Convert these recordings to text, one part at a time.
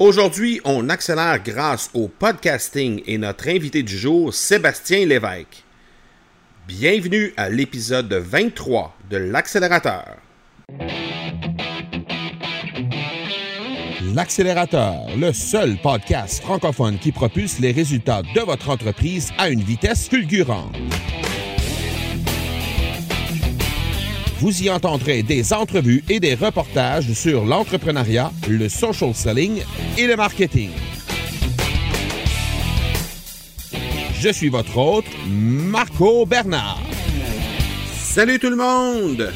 Aujourd'hui, on accélère grâce au podcasting et notre invité du jour, Sébastien Lévesque. Bienvenue à l'épisode 23 de l'accélérateur. L'accélérateur, le seul podcast francophone qui propulse les résultats de votre entreprise à une vitesse fulgurante. Vous y entendrez des entrevues et des reportages sur l'entrepreneuriat, le social selling et le marketing. Je suis votre hôte, Marco Bernard. Salut tout le monde!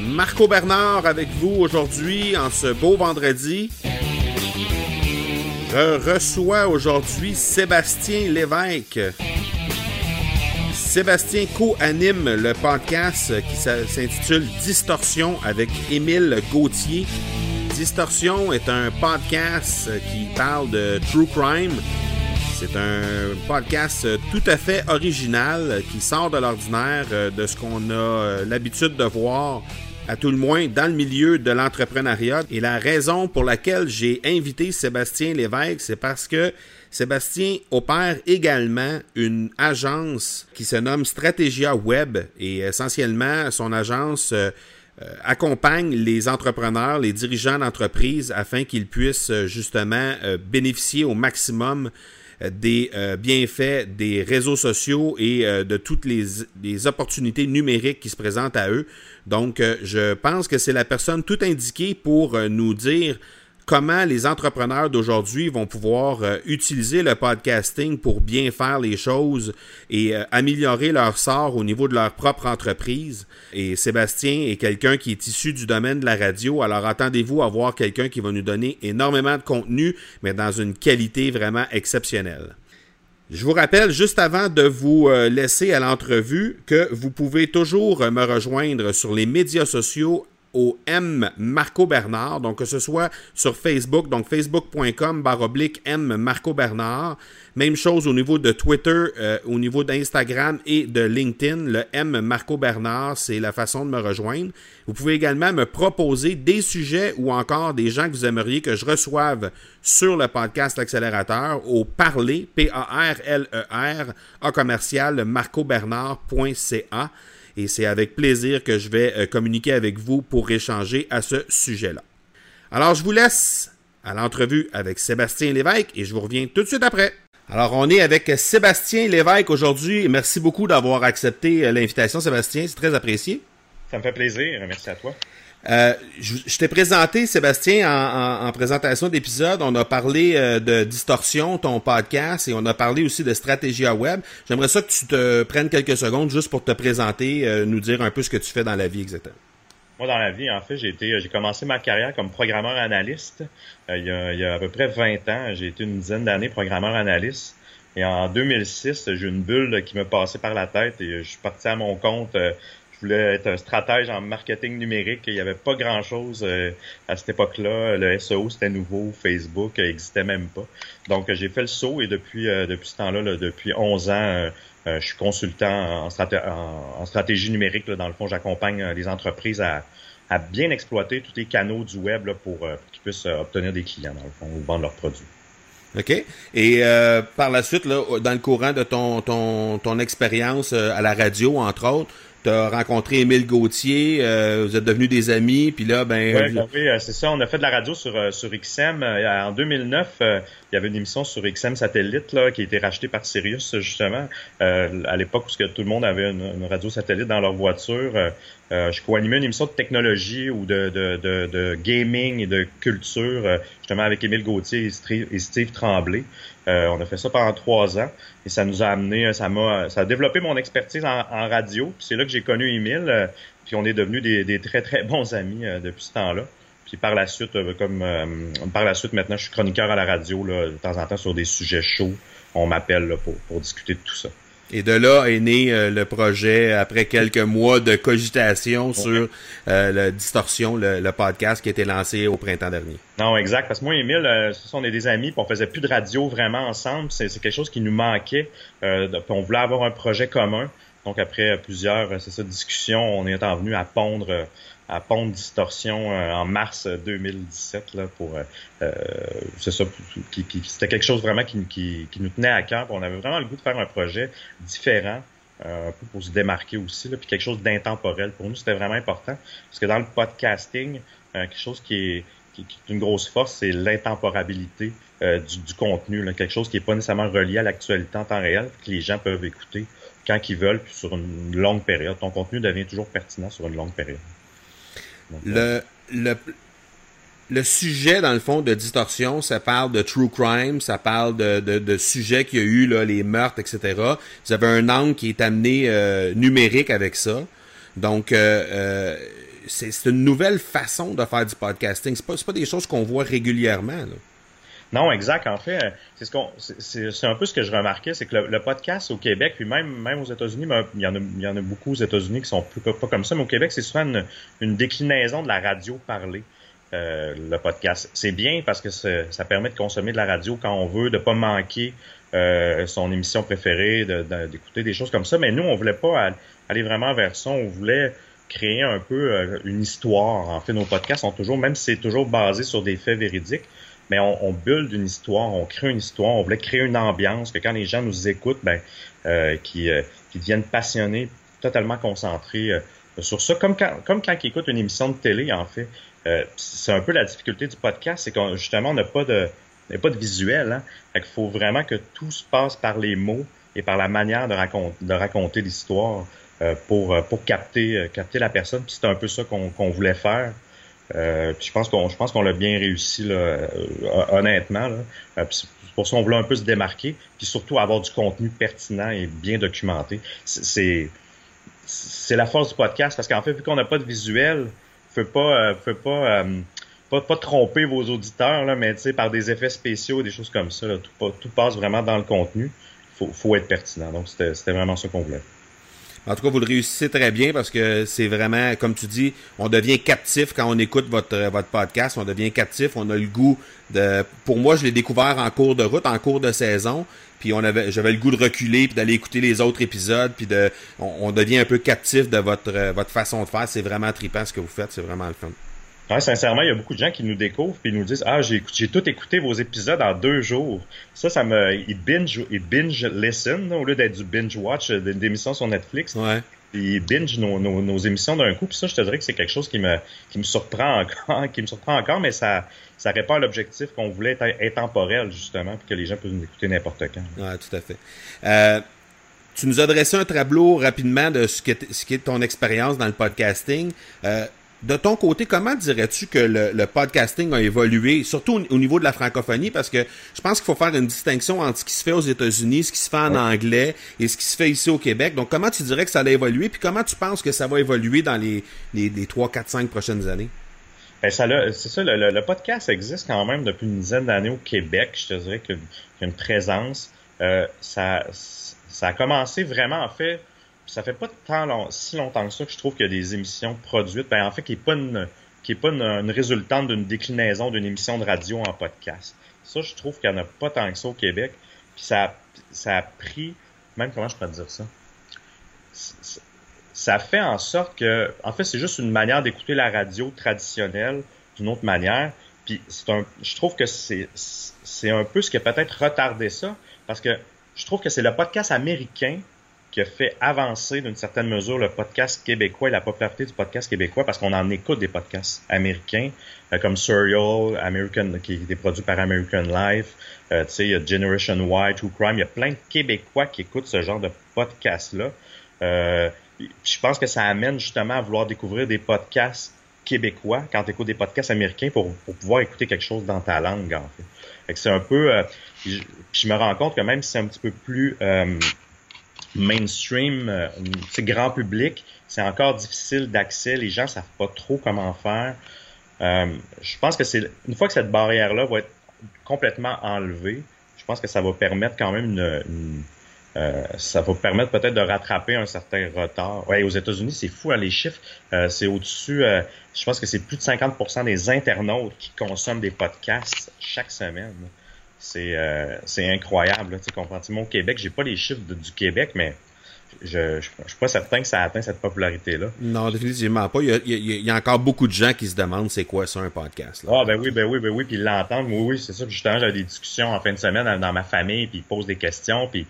Marco Bernard avec vous aujourd'hui en ce beau vendredi. Je reçois aujourd'hui Sébastien Lévesque. Sébastien co-anime le podcast qui s'intitule Distorsion avec Émile Gauthier. Distorsion est un podcast qui parle de true crime. C'est un podcast tout à fait original qui sort de l'ordinaire de ce qu'on a l'habitude de voir à tout le moins dans le milieu de l'entrepreneuriat. Et la raison pour laquelle j'ai invité Sébastien Lévesque, c'est parce que Sébastien opère également une agence qui se nomme Stratégia Web et essentiellement son agence euh, euh, accompagne les entrepreneurs, les dirigeants d'entreprise afin qu'ils puissent euh, justement bénéficier au maximum des bienfaits des réseaux sociaux et de toutes les, les, opportunités numériques qui se présentent à eux. Donc, je pense que c'est la personne tout indiquée pour nous dire comment les entrepreneurs d'aujourd'hui vont pouvoir euh, utiliser le podcasting pour bien faire les choses et euh, améliorer leur sort au niveau de leur propre entreprise. Et Sébastien est quelqu'un qui est issu du domaine de la radio, alors attendez-vous à voir quelqu'un qui va nous donner énormément de contenu, mais dans une qualité vraiment exceptionnelle. Je vous rappelle, juste avant de vous euh, laisser à l'entrevue, que vous pouvez toujours me rejoindre sur les médias sociaux au M Marco Bernard, donc que ce soit sur Facebook, donc facebook.com baroblique M Marco Bernard. Même chose au niveau de Twitter, euh, au niveau d'Instagram et de LinkedIn, le M Marco Bernard, c'est la façon de me rejoindre. Vous pouvez également me proposer des sujets ou encore des gens que vous aimeriez que je reçoive sur le podcast L'Accélérateur au parler, P-A-R-L-E-R, e à commercial et c'est avec plaisir que je vais euh, communiquer avec vous pour échanger à ce sujet-là. Alors, je vous laisse à l'entrevue avec Sébastien Lévesque et je vous reviens tout de suite après. Alors, on est avec Sébastien Lévesque aujourd'hui. Merci beaucoup d'avoir accepté euh, l'invitation, Sébastien. C'est très apprécié. Ça me fait plaisir. Merci à toi. Euh, je, t'ai présenté, Sébastien, en, présentation d'épisode. On a parlé euh, de Distorsion, ton podcast, et on a parlé aussi de Stratégia Web. J'aimerais ça que tu te prennes quelques secondes juste pour te présenter, euh, nous dire un peu ce que tu fais dans la vie exactement. Moi, dans la vie, en fait, j'ai été, j'ai commencé ma carrière comme programmeur analyste. il, y a, à peu près 20 ans, j'ai été une dizaine d'années programmeur analyste. Et en 2006, j'ai une bulle qui me passait par la tête et je suis parti à mon compte je voulais être un stratège en marketing numérique. Il n'y avait pas grand-chose euh, à cette époque-là. Le SEO, c'était nouveau. Facebook n'existait même pas. Donc, j'ai fait le saut et depuis, euh, depuis ce temps-là, depuis 11 ans, euh, je suis consultant en, stratégie numérique. Là, dans le fond, j'accompagne les entreprises à, à, bien exploiter tous les canaux du web là, pour, qu'ils puissent obtenir des clients, dans le fond, ou vendre leurs produits. OK. Et euh, par la suite, là, dans le courant de ton, ton, ton expérience à la radio, entre autres, tu as rencontré Émile Gauthier, euh, vous êtes devenus des amis, puis là, ben... Oui, ben euh, c'est ça, on a fait de la radio sur, euh, sur XM. en 2009, il y avait une émission sur XM Satellite là, qui a été rachetée par Sirius, justement, à l'époque où tout le monde avait une, radio satellite dans leur voiture. je co-animais une émission de technologie ou de, de, de, de gaming et de culture, justement avec Émile Gauthier et Steve Tremblay. Euh, on a fait ça pendant trois ans et ça nous a amené, ça m'a, ça a développé mon expertise en, radio. Puis c'est là que j'ai connu Émile. Euh, puis on est devenus des, très très bons amis euh, depuis ce temps-là. Puis par la suite, comme par la suite maintenant, je suis chroniqueur à la radio de temps en temps sur des sujets chauds. On m'appelle pour, pour discuter de tout ça. Et de là est né euh, le projet après quelques mois de cogitation sur euh, la distorsion, le, podcast qui a été lancé au printemps dernier. Non, exact. Parce que moi et Emile, euh, on est des amis, puis on faisait plus de radio vraiment ensemble. C'est quelque chose qui nous manquait. Euh, on voulait avoir un projet commun. Donc après plusieurs, ça, discussions, on est en venu à pondre à Pont Distorsion euh, en mars 2017 là pour euh, euh, c'est ça qui, qui c'était quelque chose vraiment qui, qui, qui, nous tenait à cœur on avait vraiment le goût de faire un projet différent un peu pour se démarquer aussi là, puis quelque chose d'intemporel pour nous c'était vraiment important parce que dans le podcasting quelque chose qui est qui, est une grosse force, c'est l'intemporabilité du, du, contenu, là, quelque chose qui est pas nécessairement relié à l'actualité en temps réel, que les gens peuvent écouter quand ils veulent, puis sur une longue période. Ton contenu devient toujours pertinent sur une longue période. Le, le, le sujet, dans le fond, de distorsion, ça parle de true crime, ça parle de, de, de sujets qu'il y a eu, là, les meurtres, etc. Vous avez un angle qui est amené euh, numérique avec ça. Donc, euh, euh, c'est une nouvelle façon de faire du podcasting. C'est pas, pas des choses qu'on voit régulièrement. Là. Non, exact. En fait, c'est ce qu'on, c'est un peu ce que je remarquais, c'est que le, podcast au Québec, puis même même aux États-Unis, il y en a, il y en a beaucoup aux États-Unis qui sont plus pas comme ça, mais au Québec, c'est souvent une, déclinaison de la radio parlée. Euh, le podcast. C'est bien parce que ça permet de consommer de la radio quand on veut, de pas manquer euh, son émission préférée, d'écouter des choses comme ça. Mais nous, on voulait pas aller vraiment vers ça. On voulait créer un peu euh, une histoire. En fait, nos podcasts sont toujours, même si c'est toujours basé sur des faits véridiques, mais on, on build une histoire, on crée une histoire, on voulait créer une ambiance que quand les gens nous écoutent, ben, euh, qui, euh, qui deviennent passionnés, totalement concentrés euh, sur ça, comme quand, comme quand ils écoutent une émission de télé, en fait. Euh, c'est un peu la difficulté du podcast, c'est qu'on justement n'a pas de pas de visuel. Hein? Fait faut vraiment que tout se passe par les mots et par la manière de, raconter de raconter l'histoire pour, pour capter, capter la personne. C'est un peu ça qu'on voulait faire. Euh, je pense qu'on je pense qu'on l'a bien réussi là, euh, honnêtement. Là. Euh, pour ça, on voulait un peu se démarquer, puis surtout avoir du contenu pertinent et bien documenté. C'est c'est la force du podcast parce qu'en fait, vu qu'on n'a pas de visuel, faut pas faut pas, pas pas tromper vos auditeurs là, mais par des effets spéciaux, des choses comme ça. Là, tout, tout passe vraiment dans le contenu. Faut faut être pertinent. Donc c'était vraiment ça qu'on voulait. En tout cas, vous le réussissez très bien parce que c'est vraiment, comme tu dis, on devient captif quand on écoute votre, votre podcast. On devient captif. On a le goût de. Pour moi, je l'ai découvert en cours de route, en cours de saison. Puis on avait, j'avais le goût de reculer puis d'aller écouter les autres épisodes. Puis de, on, devient un peu captif de votre, votre façon de faire. C'est vraiment trippant ce que vous faites. C'est vraiment le fun. Ouais, sincèrement, il y a beaucoup de gens qui nous découvrent puis nous disent ah j'ai j'ai tout écouté vos épisodes en deux jours. Ça, ça me ils binge ils binge listen au lieu d'être du binge watch euh, d'émissions sur Netflix. Ouais. Ils binge nos, nos, nos émissions d'un coup. Puis ça, je te dirais que c'est quelque chose qui me qui me surprend encore, qui me surprend encore, mais ça ça répond à l'objectif qu'on voulait être intemporel justement, puis que les gens peuvent nous écouter n'importe quand. Ouais, tout à fait. Euh, tu nous as dressé un tableau rapidement de ce ce qui est ton expérience dans le podcasting. Euh, De ton côté, comment dirais-tu que le, podcasting a évolué, surtout au, niveau de la francophonie, parce que je pense qu'il faut faire une distinction entre ce qui se fait aux États-Unis, ce qui se fait en anglais et ce qui se fait ici au Québec. Donc, comment tu dirais que ça a évolué, puis comment tu penses que ça va évoluer dans les, les, les 3, 4, 5 prochaines années? Ben, ça c'est ça, le, podcast existe quand même depuis une dizaine d'années au Québec. Je te dirais qu'il y a une présence. Euh, ça, ça a commencé vraiment, en fait, ça fait pas tant long, si longtemps que ça que je trouve qu'il y a des émissions produites, ben, en fait, qui n'est pas une, qui est pas une, résultante d'une déclinaison d'une émission de radio en podcast. Ça, je trouve qu'il n'y en a pas tant que ça au Québec. Puis ça, ça a pris, même comment je peux dire ça? Ça fait en sorte que, en fait, c'est juste une manière d'écouter la radio traditionnelle d'une autre manière. Puis c'est un, je trouve que c'est, c'est un peu ce qui a peut-être retardé ça, parce que je trouve que c'est le podcast américain qui a fait avancer d'une certaine mesure le podcast québécois et la popularité du podcast québécois parce qu'on en écoute des podcasts américains euh, comme Serial, American, qui est produit par American Life, euh, tu sais, il y a Generation Y, True Crime, il y a plein de Québécois qui écoutent ce genre de podcast-là. Euh, je pense que ça amène justement à vouloir découvrir des podcasts québécois quand tu écoutes des podcasts américains pour, pouvoir écouter quelque chose dans ta langue, en fait. c'est un peu... Euh, je, me rends compte que même si c'est un petit peu plus mainstream, euh, c'est grand public, c'est encore difficile d'accès. Les gens savent pas trop comment faire. Euh, je pense que c'est une fois que cette barrière-là va être complètement enlevée, je pense que ça va permettre quand même une, euh, ça va permettre peut-être de rattraper un certain retard. Ouais, aux États-Unis, c'est fou, hein, les chiffres. C'est au-dessus, je pense que c'est plus de 50% des internautes qui consomment des podcasts chaque semaine c'est euh, c'est incroyable. Tu comprends? Moi, au Québec, j'ai pas les chiffres du Québec, mais je, je, suis pas certain que ça atteint cette popularité-là. Non, définitivement pas. Il y, a, encore beaucoup de gens qui se demandent c'est quoi ça un podcast. Ah ben oui, ben oui, ben oui, puis ils l'entendent. Oui, oui, c'est ça. justement, j'ai des discussions en fin de semaine dans ma famille, puis ils posent des questions, puis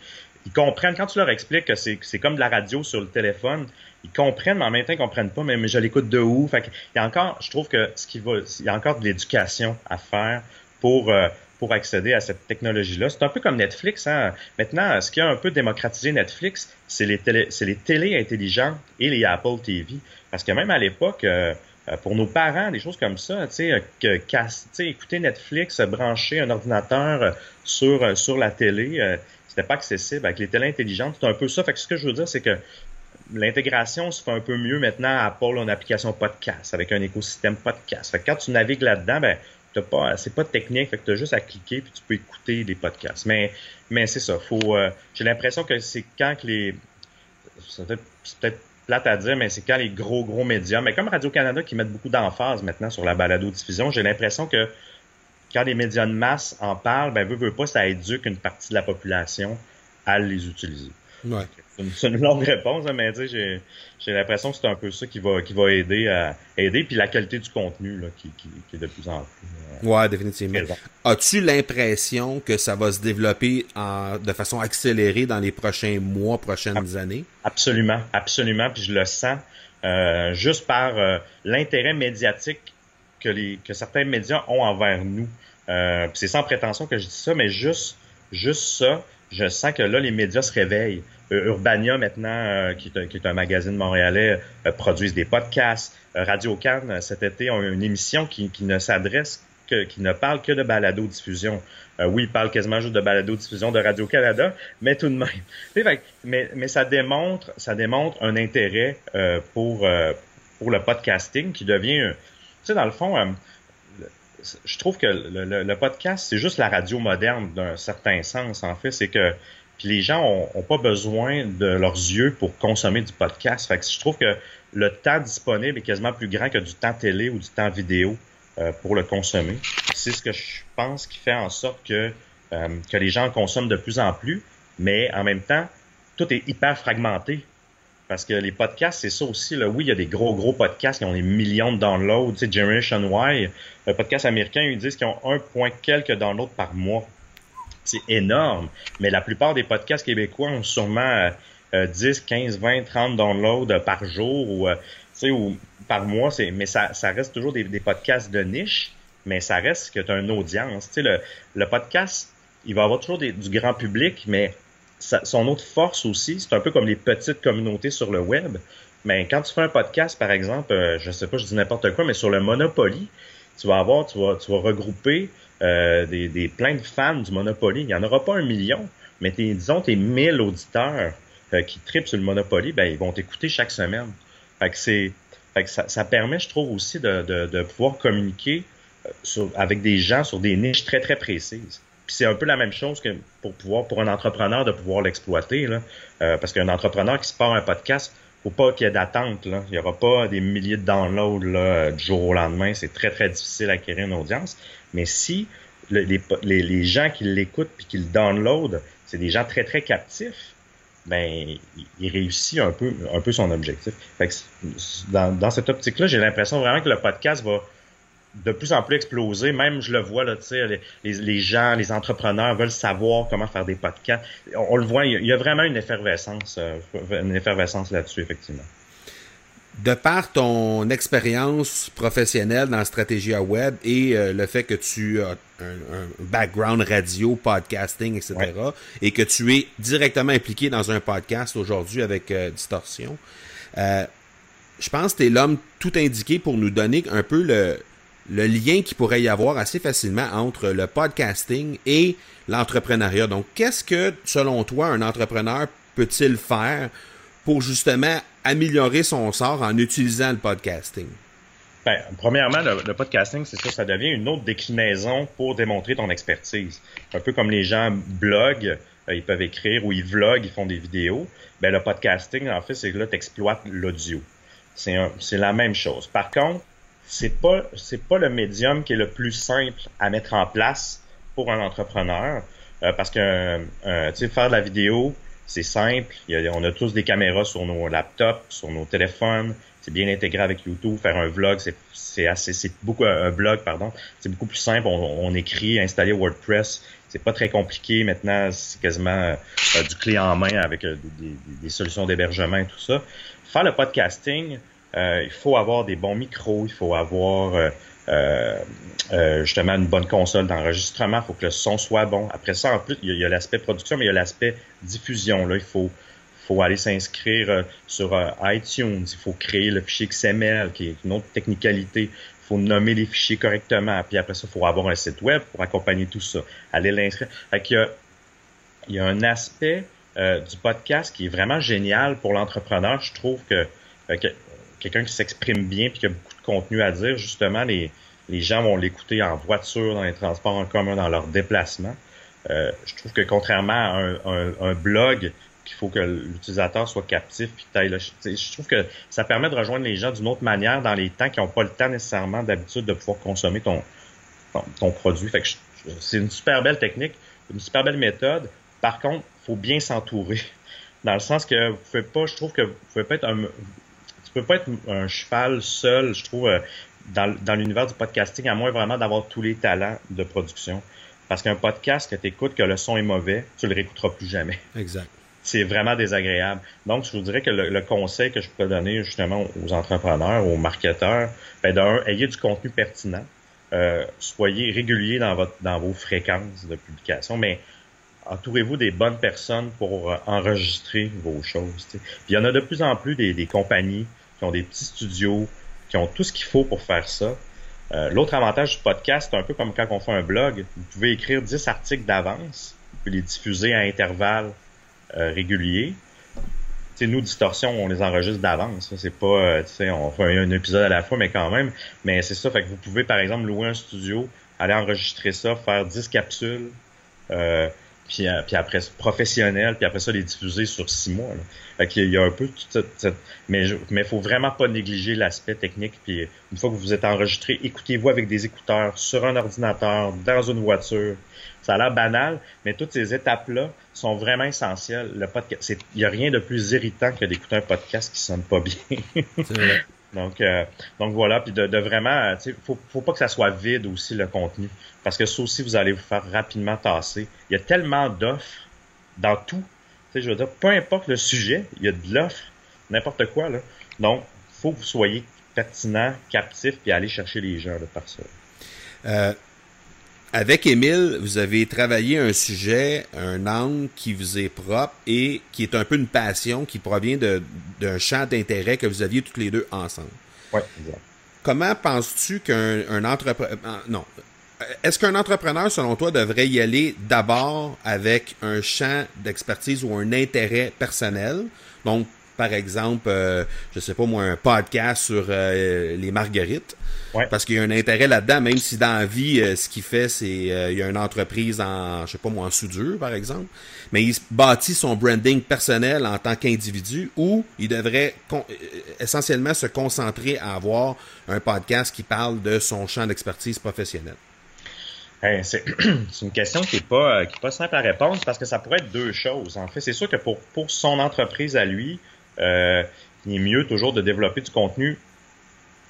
ils comprennent. Quand tu leur expliques que c'est comme de la radio sur le téléphone, ils comprennent, mais en même temps, ils comprennent pas, mais, mais je l'écoute de où. Fait il y a encore, je trouve que ce qui va, il y a encore de l'éducation à faire pour euh, pour accéder à cette technologie-là. C'est un peu comme Netflix. Hein? Maintenant, ce qui a un peu démocratisé Netflix, c'est les, télé, les télés intelligentes et les Apple TV. Parce que même à l'époque, euh, euh, pour nos parents, des choses comme ça, tu sais, que, écouter Netflix, brancher un ordinateur sur, sur la télé, euh, c'était pas accessible. Avec les télés intelligentes, c'est un peu ça. Fait que ce que je veux dire, c'est que l'intégration se fait un peu mieux maintenant à Apple une application podcast, avec un écosystème podcast. Fait que quand tu navigues là-dedans, ben, pas, c'est pas technique, fait que tu as juste à cliquer puis tu peux écouter des podcasts. Mais, mais c'est ça. Faut, euh, j'ai l'impression que c'est quand que les, c'est peut-être à dire, mais c'est quand les gros, gros médias, mais comme Radio-Canada qui mettent beaucoup d'emphase maintenant sur la balado-diffusion, j'ai l'impression que quand les médias de masse en parlent, ben, veut, veut pas, ça éduque une partie de la population à les utiliser. C'est une longue réponse, hein, mais j'ai, j'ai l'impression que c'est un peu ça qui va, qui va aider à aider, puis la qualité du contenu là, qui, qui, qui est de plus en plus. Euh, ouais, définitivement. As-tu l'impression que ça va se développer en, de façon accélérée dans les prochains mois, prochaines années? Absolument, absolument, puis je le sens euh, juste par euh, l'intérêt médiatique que, les, que certains médias ont envers nous. Euh, c'est sans prétention que je dis ça, mais juste, juste ça, je sens que là, les médias se réveillent. Euh, Urbania, maintenant, euh, qui, est un, qui, est un, magazine montréalais, euh, produisent des podcasts. Radio Cannes, cet été, ont une émission qui, ne s'adresse que, qui ne parle que de balado-diffusion. oui, ils parlent quasiment juste de balado-diffusion de Radio-Canada, mais tout de même. mais, mais ça démontre, ça démontre un intérêt pour, pour le podcasting qui devient, tu sais, dans le fond, je trouve que le, le podcast, c'est juste la radio moderne d'un certain sens, en fait. C'est que puis les gens ont, pas besoin de leurs yeux pour consommer du podcast. Fait que je trouve que le temps disponible est quasiment plus grand que du temps télé ou du temps vidéo euh, pour le consommer. C'est ce que je pense qui fait en sorte que, euh, que les gens consomment de plus en plus, mais en même temps, tout est hyper fragmenté. Parce que les podcasts, c'est ça aussi. Oui, il y a des gros, gros podcasts qui ont des millions de downloads. Tu sais, Generation Y, le podcast américain, ils disent qu'ils ont un point quelques downloads par mois c'est énorme. Mais la plupart des podcasts québécois ont sûrement 10, 15, 20, 30 downloads par jour ou, euh, par mois. Mais ça, reste toujours des, podcasts de niche, mais ça reste que tu as une audience. Le, le podcast, il va avoir toujours du grand public, mais son autre force aussi, c'est un peu comme les petites communautés sur le web, Mais quand tu fais un podcast, par exemple, euh, je sais pas, je dis n'importe quoi, mais sur le Monopoly, tu vas avoir, tu tu vas regrouper euh, des, des plein de fans du Monopoly. Il n'y en aura pas un million, mais tes, disons tes 1000 auditeurs euh, qui tripent sur le Monopoly, ben ils vont t'écouter chaque semaine. Fait que c'est, fait que ça, ça, permet, je trouve aussi de, de, de pouvoir communiquer sur, avec des gens sur des niches très très précises. Puis c'est un peu la même chose que pour pouvoir, pour un entrepreneur de pouvoir l'exploiter, là, euh, parce qu'un entrepreneur qui se part un podcast, faut pas qu'il y ait d'attente. Il y aura pas des milliers de downloads du jour au lendemain. C'est très très difficile d'acquérir une audience. Mais si les, les, les gens qui l'écoutent puis qui le downloadent, c'est des gens très très captifs, ben il réussit un peu un peu son objectif. Dans, dans cette optique-là, j'ai l'impression vraiment que le podcast va de plus en plus explosé. Même, je le vois, là, les, les, gens, les entrepreneurs veulent savoir comment faire des podcasts. On, le voit, il y, a, vraiment une effervescence, euh, une effervescence là-dessus, effectivement. De par ton expérience professionnelle dans la stratégie à web et euh, le fait que tu as un, background radio, podcasting, etc., et que tu es directement impliqué dans un podcast aujourd'hui avec euh, Distorsion, je pense que tu es l'homme tout indiqué pour nous donner un peu le, le lien qui pourrait y avoir assez facilement entre le podcasting et l'entrepreneuriat. Donc, qu'est-ce que, selon toi, un entrepreneur peut-il faire pour justement améliorer son sort en utilisant le podcasting? Ben, premièrement, le, podcasting, c'est ça, ça devient une autre déclinaison pour démontrer ton expertise. Un peu comme les gens bloguent, euh, ils peuvent écrire ou ils vloguent, ils font des vidéos. Ben, le podcasting, en fait, c'est que là, tu exploites l'audio. C'est la même chose. Par contre, c'est pas c'est pas le médium qui est le plus simple à mettre en place pour un entrepreneur euh, parce que euh, tu sais faire de la vidéo c'est simple. On a tous des caméras sur nos laptops sur nos téléphones. C'est bien intégré avec YouTube. Faire un vlog c'est c'est assez c'est beaucoup un blog pardon. C'est beaucoup plus simple. On, écrit installer WordPress. C'est pas très compliqué. Maintenant c'est quasiment euh, du clé en main avec des, des solutions d'hébergement et tout ça. Faire le podcasting euh, il faut avoir des bons micros, il faut avoir euh, euh, justement une bonne console d'enregistrement, il faut que le son soit bon. Après ça, en plus, il y a, l'aspect production, mais il y a l'aspect diffusion. Là, il faut, faut aller s'inscrire sur iTunes, il faut créer le fichier XML, qui est une autre technicalité. Il faut nommer les fichiers correctement. Puis après ça, il faut avoir un site web pour accompagner tout ça. Aller l'inscrire. Fait qu'il y a, il y a un aspect du podcast qui est vraiment génial pour l'entrepreneur. Je trouve que, que quelqu'un qui s'exprime bien puis qui a beaucoup de contenu à dire, justement, les, les gens vont l'écouter en voiture, dans les transports en commun, dans leurs déplacements. Euh, je trouve que contrairement à un, un, blog, qu'il faut que l'utilisateur soit captif puis je trouve que ça permet de rejoindre les gens d'une autre manière dans les temps qui n'ont pas le temps nécessairement d'habitude de pouvoir consommer ton, ton, produit. Fait que c'est une super belle technique, une super belle méthode. Par contre, faut bien s'entourer. Dans le sens que vous pouvez pas, je trouve que vous pouvez pas être un, tu peux pas être un cheval seul, je trouve, euh, dans, dans l'univers du podcasting, à moins vraiment d'avoir tous les talents de production. Parce qu'un podcast que tu écoutes, que le son est mauvais, tu le réécouteras plus jamais. Exact. C'est vraiment désagréable. Donc, je vous dirais que le, conseil que je peux donner justement aux entrepreneurs, aux marketeurs, ben d'un, ayez du contenu pertinent. Euh, soyez régulier dans votre dans vos fréquences de publication, mais entourez-vous des bonnes personnes pour euh, enregistrer vos choses. Puis il y en a de plus en plus des, des, compagnies qui ont des petits studios, qui ont tout ce qu'il faut pour faire ça. Euh, L'autre avantage du podcast, c'est un peu comme quand on fait un blog. Vous pouvez écrire 10 articles d'avance, vous pouvez les diffuser à intervalles euh, réguliers. T'sais, nous, Distorsion, on les enregistre d'avance. C'est pas, euh, on fait un, épisode à la fois, mais quand même. Mais c'est ça, fait que vous pouvez, par exemple, louer un studio, aller enregistrer ça, faire 10 capsules, euh, puis, euh, puis après professionnel, puis après ça les diffuser sur six mois. Là. Fait qu'il y a un peu mais mais faut vraiment pas négliger l'aspect technique. Puis une fois que vous êtes enregistré, écoutez-vous avec des écouteurs sur un ordinateur, dans une voiture. Ça a l'air banal, mais toutes ces étapes-là sont vraiment essentielles. Le podcast, il y a rien de plus irritant que d'écouter un podcast qui sonne pas bien. Donc, euh, donc voilà, puis de, de vraiment, sais, faut, faut pas que ça soit vide aussi le contenu, parce que ça aussi vous allez vous faire rapidement tasser. Il y a tellement d'offres dans tout, je veux dire, peu importe le sujet, il y a de l'offre, n'importe quoi là. Donc, faut que vous soyez pertinent, captif, puis aller chercher les gens là, par ça. Euh, avec Émile, vous avez travaillé un sujet, un angle qui vous est propre et qui est un peu une passion qui provient d'un champ d'intérêt que vous aviez tous les deux ensemble. Oui, exact. Comment penses-tu qu'un entrepreneur... Euh, non. Est-ce qu'un entrepreneur, selon toi, devrait y aller d'abord avec un champ d'expertise ou un intérêt personnel? Donc, par exemple, euh, je sais pas moi, un podcast sur euh, les marguerites. Parce qu'il y a un intérêt là-dedans, même si dans la vie, euh, ce qu'il fait, c'est il y a une entreprise en, je sais pas moi, en soudure, par exemple. Mais il bâtit son branding personnel en tant qu'individu ou il devrait essentiellement se concentrer à avoir un podcast qui parle de son champ d'expertise professionnelle. c'est une question qui n'est pas, qui est pas simple à répondre parce que ça pourrait être deux choses. En fait, c'est sûr que pour, pour son entreprise à lui, euh, il est mieux toujours de développer du contenu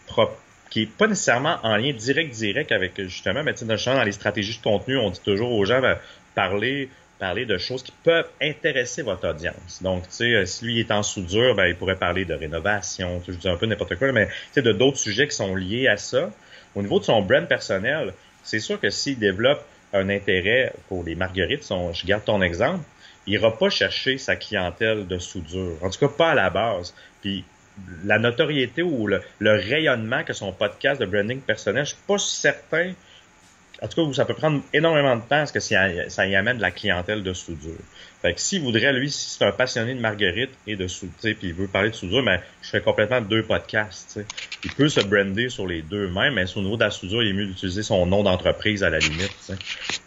propre qui est pas nécessairement en lien direct direct avec justement, mais dans les stratégies de contenu, on dit toujours aux gens ben, parler parler de choses qui peuvent intéresser votre audience. Donc, tu sais, si lui est en soudure, ben, il pourrait parler de rénovation, je dis un peu n'importe quoi, mais tu sais, de d'autres sujets qui sont liés à ça. Au niveau de son brand personnel, c'est sûr que s'il développe un intérêt pour les marguerites, je garde ton exemple, il ira pas chercher sa clientèle de soudure. En tout cas, pas à la base. Puis la notoriété ou le, rayonnement que son podcast de branding personnel, je suis pas certain. En tout cas, ça peut prendre énormément de temps parce que ça, y amène de la clientèle de soudure. Fait que s'il voudrait, lui, si c'est un passionné de marguerite et de soudure, puis il veut parler de soudure, mais je ferais complètement deux podcasts. Il peut se brander sur les deux mêmes, mais au niveau de la soudure, il est mieux d'utiliser son nom d'entreprise à la limite.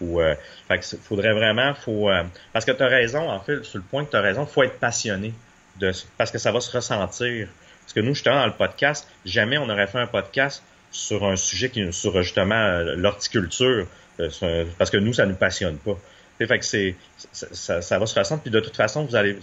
Ou, euh, fait que faudrait vraiment, faut, euh, parce que tu as raison, en fait, sur le point que tu as raison, faut être passionné. De, parce que ça va se ressentir. Parce que nous, justement, dans le podcast, jamais on aurait fait un podcast sur un sujet qui sur justement euh, l'horticulture. parce que nous, ça nous passionne pas. Fait que c'est ça, ça, va se ressentir. Puis de toute façon, vous allez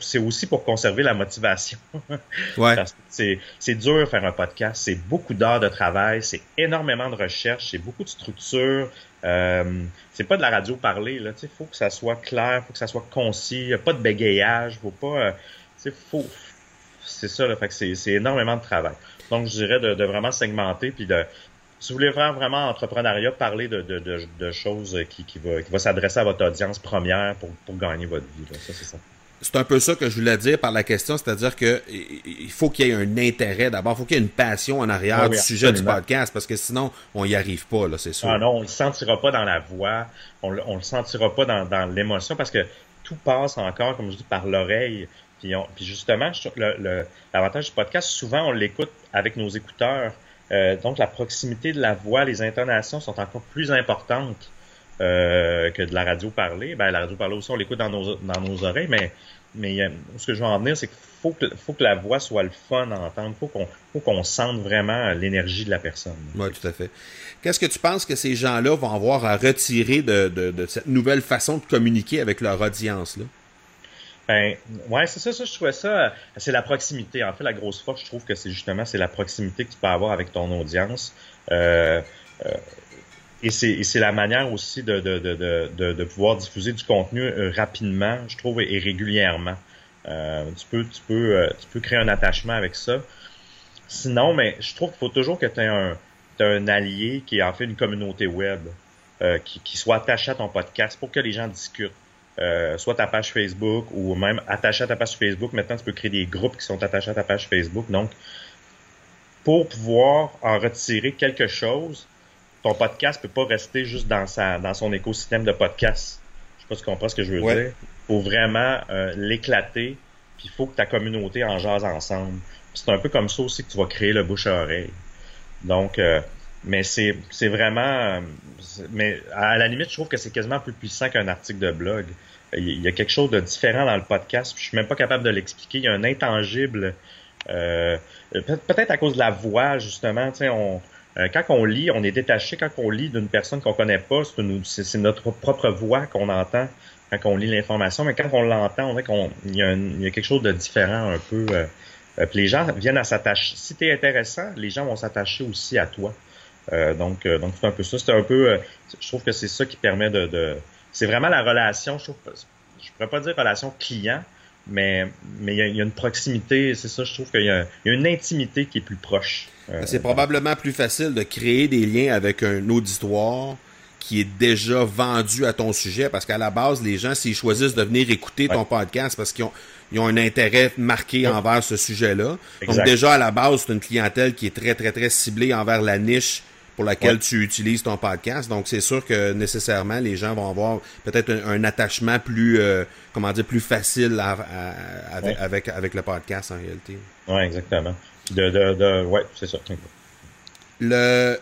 c'est aussi pour conserver la motivation. ouais. c'est c'est dur faire un podcast. C'est beaucoup d'heures de travail. C'est énormément de recherche. C'est beaucoup de structure. Euh, c'est pas de la radio parlée. Là. Il faut que ça soit clair. faut que ça soit concis. pas de bégayage. Faut pas. Euh, faut. C'est ça. Là, fait que c'est énormément de travail. Donc, je dirais de, de vraiment segmenter puis de si vous voulez faire vraiment entrepreneuriat, parler de, de, de, choses qui, qui va, qui va s'adresser à votre audience première pour, pour gagner votre vie. Ça, c'est ça. C'est un peu ça que je voulais dire par la question, c'est-à-dire que il faut qu'il y ait un intérêt d'abord, il faut qu'il y ait une passion en arrière ah du sujet du podcast, parce que sinon, on n'y arrive pas, là, c'est sûr. Ah non, on le sentira pas dans la voix, on, on le sentira pas dans, dans l'émotion, parce que tout passe encore, comme je dis, par l'oreille. Puis, puis justement, l'avantage du podcast, souvent, on l'écoute avec nos écouteurs. Euh, donc, la proximité de la voix, les intonations sont encore plus importantes euh, que de la radio parlée. Ben, la radio parlée aussi, on l'écoute dans nos, dans nos oreilles, mais, mais euh, ce que je veux en venir, c'est qu'il faut que, faut que la voix soit le fun à entendre. Il faut qu'on faut qu'on sente vraiment l'énergie de la personne. Oui, tout à fait. Qu'est-ce que tu penses que ces gens-là vont avoir à retirer de, de, de cette nouvelle façon de communiquer avec leur audience? là ben, ouais, c'est ça, ça, je trouvais ça, c'est la proximité. En fait, la grosse force, je trouve que c'est justement, c'est la proximité que tu peux avoir avec ton audience. Euh, euh, et c'est la manière aussi de, de, de, de, pouvoir diffuser du contenu euh, rapidement, je trouve, et, régulièrement. tu peux, tu peux, tu peux créer un attachement avec ça. Sinon, mais je trouve qu'il faut toujours que tu aies un, un allié qui est en fait une communauté web, qui, qui soit attaché à ton podcast pour que les gens discutent. Euh, soit ta page Facebook ou même attaché à ta page Facebook. Maintenant, tu peux créer des groupes qui sont attachés à ta page Facebook. Donc, pour pouvoir en retirer quelque chose, ton podcast peut pas rester juste dans sa dans son écosystème de podcast. Je sais pas si tu comprends ce que je veux dire. Faut vraiment euh, l'éclater, puis il faut que ta communauté en jase ensemble. C'est un peu comme ça aussi que tu vas créer le bouche à oreille. Donc, euh, mais c'est vraiment mais à la limite je trouve que c'est quasiment plus puissant qu'un article de blog. Il y a quelque chose de différent dans le podcast je suis même pas capable de l'expliquer. Il y a un intangible euh, peut-être à cause de la voix justement. Tu sais on euh, quand on lit on est détaché. Quand on lit d'une personne qu'on connaît pas c'est notre propre voix qu'on entend quand on lit l'information. Mais quand on l'entend on voit qu'il y, a quelque chose de différent un peu euh, puis les gens viennent à s'attacher. Si tu es intéressant les gens vont s'attacher aussi à toi. euh, donc, euh, donc c'est un peu ça. C'est un peu, euh, je trouve que c'est ça qui permet de, de c'est vraiment la relation. Je trouve, je pourrais pas dire relation client, mais mais il y, a une proximité. C'est ça. Je trouve qu'il y, a une intimité qui est plus proche. c'est probablement plus facile de créer des liens avec un auditoire qui est déjà vendu à ton sujet, parce qu'à la base, les gens, s'ils choisissent de venir écouter ton podcast, parce qu'ils ont, ils ont un intérêt marqué envers ce sujet-là. Donc déjà, à la base, c'est une clientèle qui est très, très, très ciblée envers la niche pour laquelle tu utilises ton podcast. Donc, c'est sûr que nécessairement, les gens vont avoir peut-être un, attachement plus, euh, comment dire, plus facile avec, avec, le podcast en réalité. Oui, exactement. De, de, de, ouais, c'est ça. Le,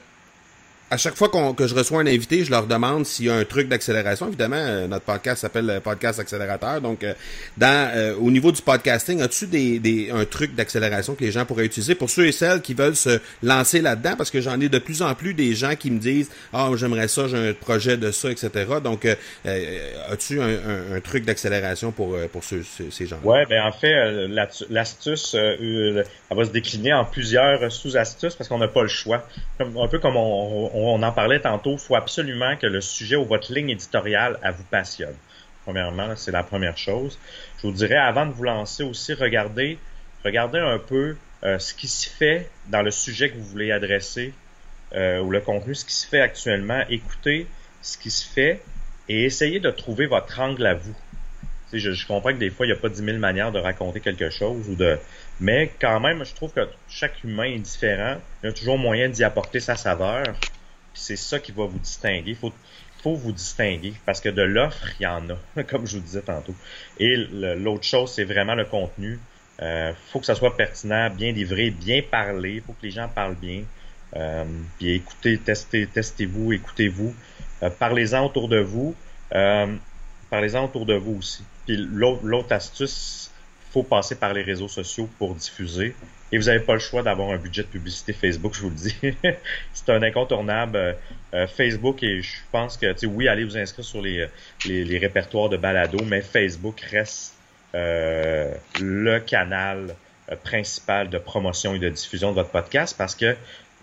à chaque fois que je reçois un invité, je leur demande s'il y a un truc d'accélération. Évidemment, euh, notre podcast s'appelle euh, Podcast Accélérateur. Donc, euh, au niveau du podcasting, as-tu des, un truc d'accélération que les gens pourraient utiliser? Pour ceux et celles qui veulent se lancer là-dedans? Parce que j'en ai de plus en plus des gens qui me disent Ah, j'aimerais ça, j'ai un projet de ça, etc. Donc, as-tu un, truc d'accélération pour, pour ces gens-là? Ouais, ben en fait, l'astuce, elle va se décliner en plusieurs sous-astuces parce qu'on n'a pas le choix. un peu comme on on en parlait tantôt, il faut absolument que le sujet ou votre ligne éditoriale, vous passionne. Premièrement, c'est la première chose. Je vous dirais, avant de vous lancer aussi, regardez, regardez un peu euh, ce qui se fait dans le sujet que vous voulez adresser euh, ou le contenu, ce qui se fait actuellement. Écoutez ce qui se fait et essayez de trouver votre angle à vous. Je, je, comprends que des fois, il n'y a pas dix mille manières de raconter quelque chose ou de. Mais quand même, je trouve que chaque humain est différent. Il y a toujours moyen d'y apporter sa saveur c'est ça qui va vous distinguer. Il faut, faut vous distinguer parce que de l'offre, il y en a, comme je vous disais tantôt. Et l'autre chose, c'est vraiment le contenu. Euh, faut que ça soit pertinent, bien livré, bien parlé. faut que les gens parlent bien. Euh, puis écoutez, testez, testez-vous, écoutez-vous. Euh, parlez-en autour de vous. Euh, parlez-en autour de vous aussi. Puis l'autre astuce, faut passer par les réseaux sociaux pour diffuser. Et vous n'avez pas le choix d'avoir un budget de publicité Facebook, je vous le dis. c'est un incontournable. Euh, euh, Facebook et je pense que, tu oui, allez vous inscrire sur les, les, répertoires de balado, mais Facebook reste euh, le canal principal de promotion et de diffusion de votre podcast parce que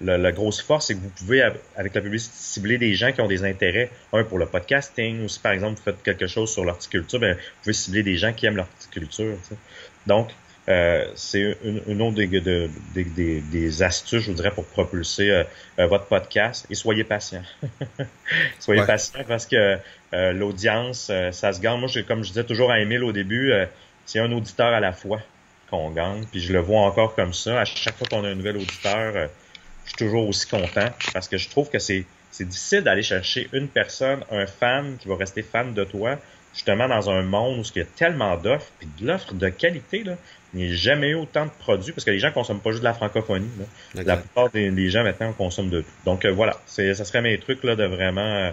la grosse force, c'est que vous pouvez, avec la publicité, cibler des gens qui ont des intérêts, un pour le podcasting, ou si par exemple vous faites quelque chose sur l'horticulture, ben, vous pouvez cibler des gens qui aiment l'horticulture. Donc, euh, c'est une, autre des, des, astuces, je vous dirais, pour propulser euh, euh, votre podcast. Et soyez patient. soyez patient parce que l'audience, ça se gagne. Moi, comme je disais toujours à Emile au début, c'est un auditeur à la fois qu'on gagne. Puis je le vois encore comme ça. À chaque fois qu'on a un nouvel auditeur, je suis toujours aussi content parce que je trouve que c'est c'est difficile d'aller chercher une personne, un fan qui va rester fan de toi, justement dans un monde où il y a tellement d'offres, puis de l'offre de qualité, là. Il n'y a jamais eu autant de produits parce que les gens consomment pas juste de la francophonie. La plupart des, gens maintenant consomment de tout. Donc euh, voilà, ça serait mes trucs là de vraiment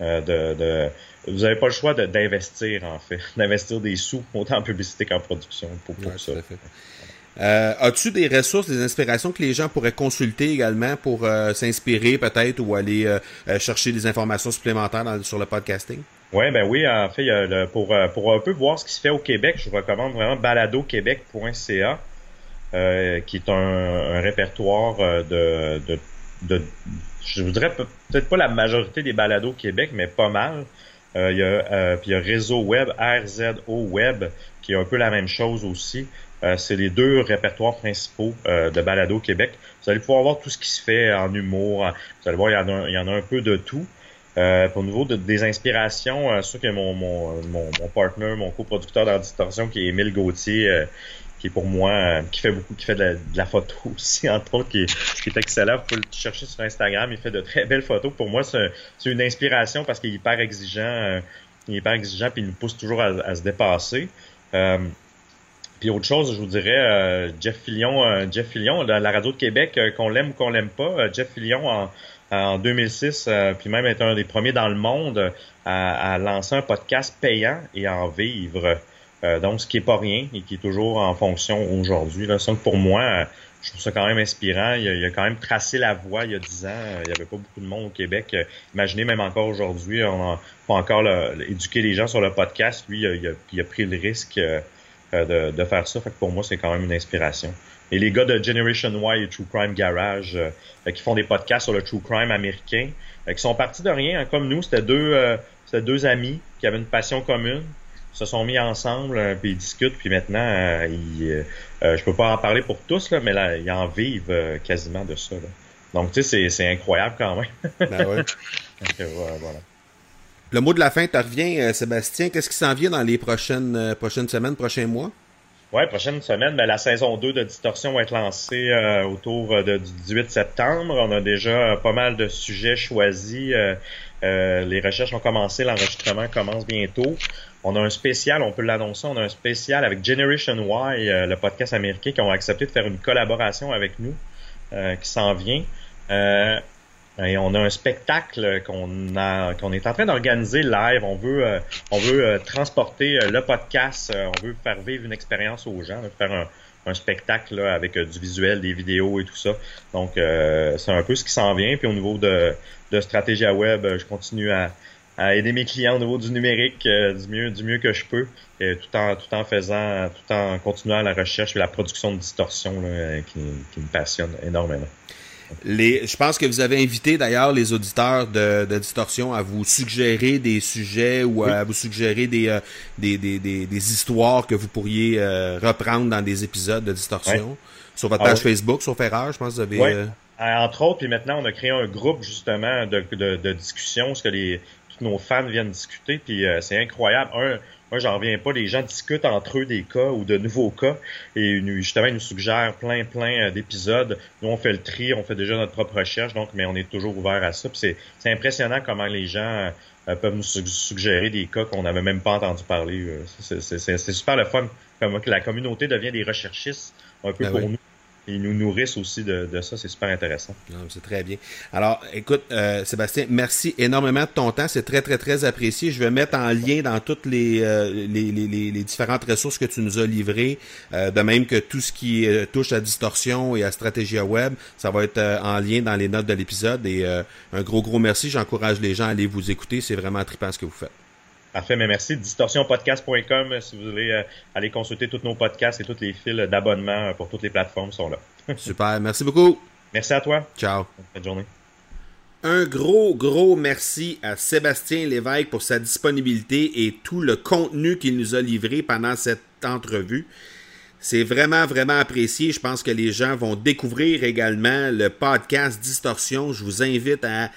euh, de, de, vous n'avez pas le choix d'investir en fait, d'investir des sous autant en publicité qu'en production pour, ça. Euh, As-tu des ressources, des inspirations que les gens pourraient consulter également pour euh, s'inspirer peut-être ou aller euh, chercher des informations supplémentaires sur le podcasting? Ouais, ben oui, en fait, pour, un peu voir ce qui se fait au Québec, je recommande vraiment baladoquebec.ca, euh, qui est un, répertoire de, de, de, je voudrais peut-être pas la majorité des balados au Québec, mais pas mal. il y a, puis il y a Réseau Web, RZO Web, qui est un peu la même chose aussi. Euh, c'est les deux répertoires principaux euh, de Balado Québec. Vous allez pouvoir voir tout ce qui se fait en humour. Vous allez voir, il y en a, il y en a un peu de tout. Euh, pour niveau de, des inspirations, euh, sûr que mon, mon, mon, mon partner, mon coproducteur dans Distorsion, qui est Émile Gauthier, qui est pour moi, qui fait beaucoup, qui fait de la, photo aussi, entre autres, qui est, qui est excellent. Vous pouvez le chercher sur Instagram. Il fait de très belles photos. Pour moi, c'est une inspiration parce qu'il est hyper exigeant. il est hyper exigeant puis il nous pousse toujours à, à se dépasser. Puis autre chose, je vous dirais, euh, Jeff Fillion, euh, Jeff Fillion, la radio de Québec, euh, qu'on l'aime ou qu'on l'aime pas, Jeff Fillion en, en 2006, puis même être un des premiers dans le monde à, lancer un podcast payant et à en vivre. donc, ce qui est pas rien et qui est toujours en fonction aujourd'hui. Donc, pour moi, je trouve ça quand même inspirant. Il a, quand même tracé la voie il y a dix ans. Il n'y avait pas beaucoup de monde au Québec. Imaginez même encore aujourd'hui, on peut encore éduquer les gens sur le podcast. Lui, il a pris le risque euh, de, faire ça. Fait que pour moi, c'est quand même une inspiration. Et les gars de Generation Y et True Crime Garage, euh, qui font des podcasts sur le True Crime américain, euh, qui sont partis de rien, hein, comme nous, c'était deux, c'était deux amis qui avaient une passion commune, se sont mis ensemble, puis ils discutent, puis maintenant, ils, je peux pas en parler pour tous, là, mais là, ils en vivent quasiment de ça. Donc, tu sais, c'est incroyable quand même. ben ouais. voilà. Le mot de la fin te revient, Sébastien. Qu'est-ce qui s'en vient dans les prochaines, prochaines semaines, prochains mois? Oui, prochaine semaine, mais la saison 2 de Distorsion va être lancée autour de, du 18 septembre. On a déjà pas mal de sujets choisis. les recherches ont commencé, l'enregistrement commence bientôt. On a un spécial, on peut l'annoncer, on a un spécial avec Generation Y, le podcast américain, qui ont accepté de faire une collaboration avec nous. Euh, qui s'en vient. Euh, et on a un spectacle qu'on a qu'on est en train d'organiser live. On veut euh, on veut transporter le podcast. on veut faire vivre une expérience aux gens, faire un, spectacle avec du visuel, des vidéos et tout ça. Donc c'est un peu ce qui s'en vient. Puis au niveau de, stratégie à web, je continue à, aider mes clients au niveau du numérique du mieux du mieux que je peux, tout en tout en faisant tout en continuant la recherche et la production de distorsion qui me passionne énormément. Les, je pense que vous avez invité d'ailleurs les auditeurs de, de, Distorsion à vous suggérer des sujets ou à vous suggérer des, des, des, des, histoires que vous pourriez reprendre dans des épisodes de Distorsion. Sur votre page Facebook, sur Ferreur, je pense que vous avez... Entre autres, puis maintenant, on a créé un groupe justement de, de, de discussion, ce que les, nos fans viennent discuter, puis euh, c'est incroyable. Un, moi, j'en reviens pas. Les gens discutent entre eux des cas ou de nouveaux cas et justement, ils nous suggèrent plein, plein euh, d'épisodes. Nous, on fait le tri, on fait déjà notre propre recherche, donc, mais on est toujours ouvert à ça. Puis c'est impressionnant comment les gens euh, peuvent nous suggérer des cas qu'on n'avait même pas entendu parler. C'est super le fun. Comme que la communauté devient des recherchistes un peu ben pour nous ils nous nourrissent aussi de, ça. C'est super intéressant. C'est très bien. Alors, écoute, euh, Sébastien, merci énormément de ton temps. C'est très, très, très apprécié. Je vais mettre en lien dans toutes les, euh, les, les, les, différentes ressources que tu nous as livrées, euh, de même que tout ce qui touche à distorsion et à stratégie web, ça va être en lien dans les notes de l'épisode. Et un gros, gros merci. J'encourage les gens à aller vous écouter. C'est vraiment trippant ce que vous faites. Parfait, mais merci. Distorsionpodcast.com euh, si vous voulez euh, aller consulter tous nos podcasts et tous les fils d'abonnement euh, pour toutes les plateformes sont là. Super, merci beaucoup. Merci à toi. Ciao. Bonne journée. Un gros, gros merci à Sébastien Lévesque pour sa disponibilité et tout le contenu qu'il nous a livré pendant cette entrevue. C'est vraiment, vraiment apprécié. Je pense que les gens vont découvrir également le podcast Distorsion. Je vous invite à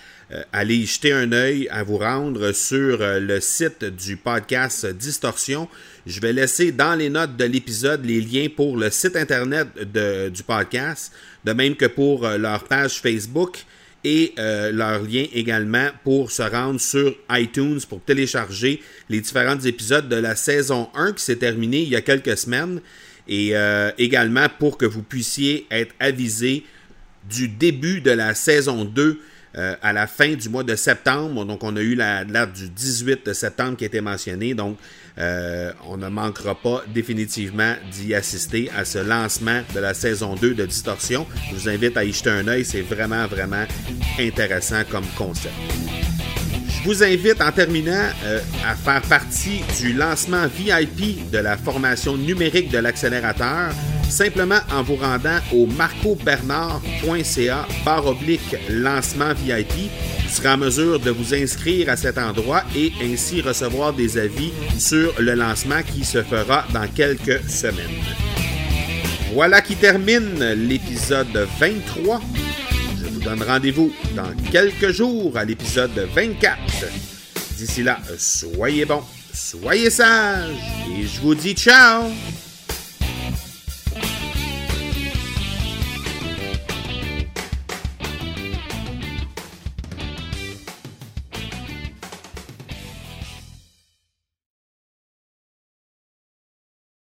allez y jeter un œil, à vous rendre sur euh, le site du podcast Distorsion. Je vais laisser dans les notes de l'épisode les liens pour le site internet du podcast, de même que pour euh, leur page Facebook et leur lien également pour se rendre sur iTunes pour télécharger les différents épisodes de la saison 1 qui s'est terminée il y a quelques semaines et également pour que vous puissiez être avisé du début de la saison 2 euh, à la fin du mois de septembre. Donc, on a eu la date du 18 septembre qui a été mentionnée. Donc, euh, on ne manquera pas définitivement d'y assister à ce lancement de la saison 2 de Distorsion. Je vous invite à y jeter un œil. C'est vraiment, vraiment intéressant comme concept. Je vous invite en terminant euh, à faire partie du lancement VIP de la formation numérique de l'accélérateur simplement en vous rendant au marcobernard.ca barre oblique lancement VIP. Vous serez en mesure de vous inscrire à cet endroit et ainsi recevoir des avis sur le lancement qui se fera dans quelques semaines. Voilà qui termine l'épisode 23 donne rendez-vous dans quelques jours à l'épisode 24. D'ici là, soyez bons, soyez sages et je vous dis ciao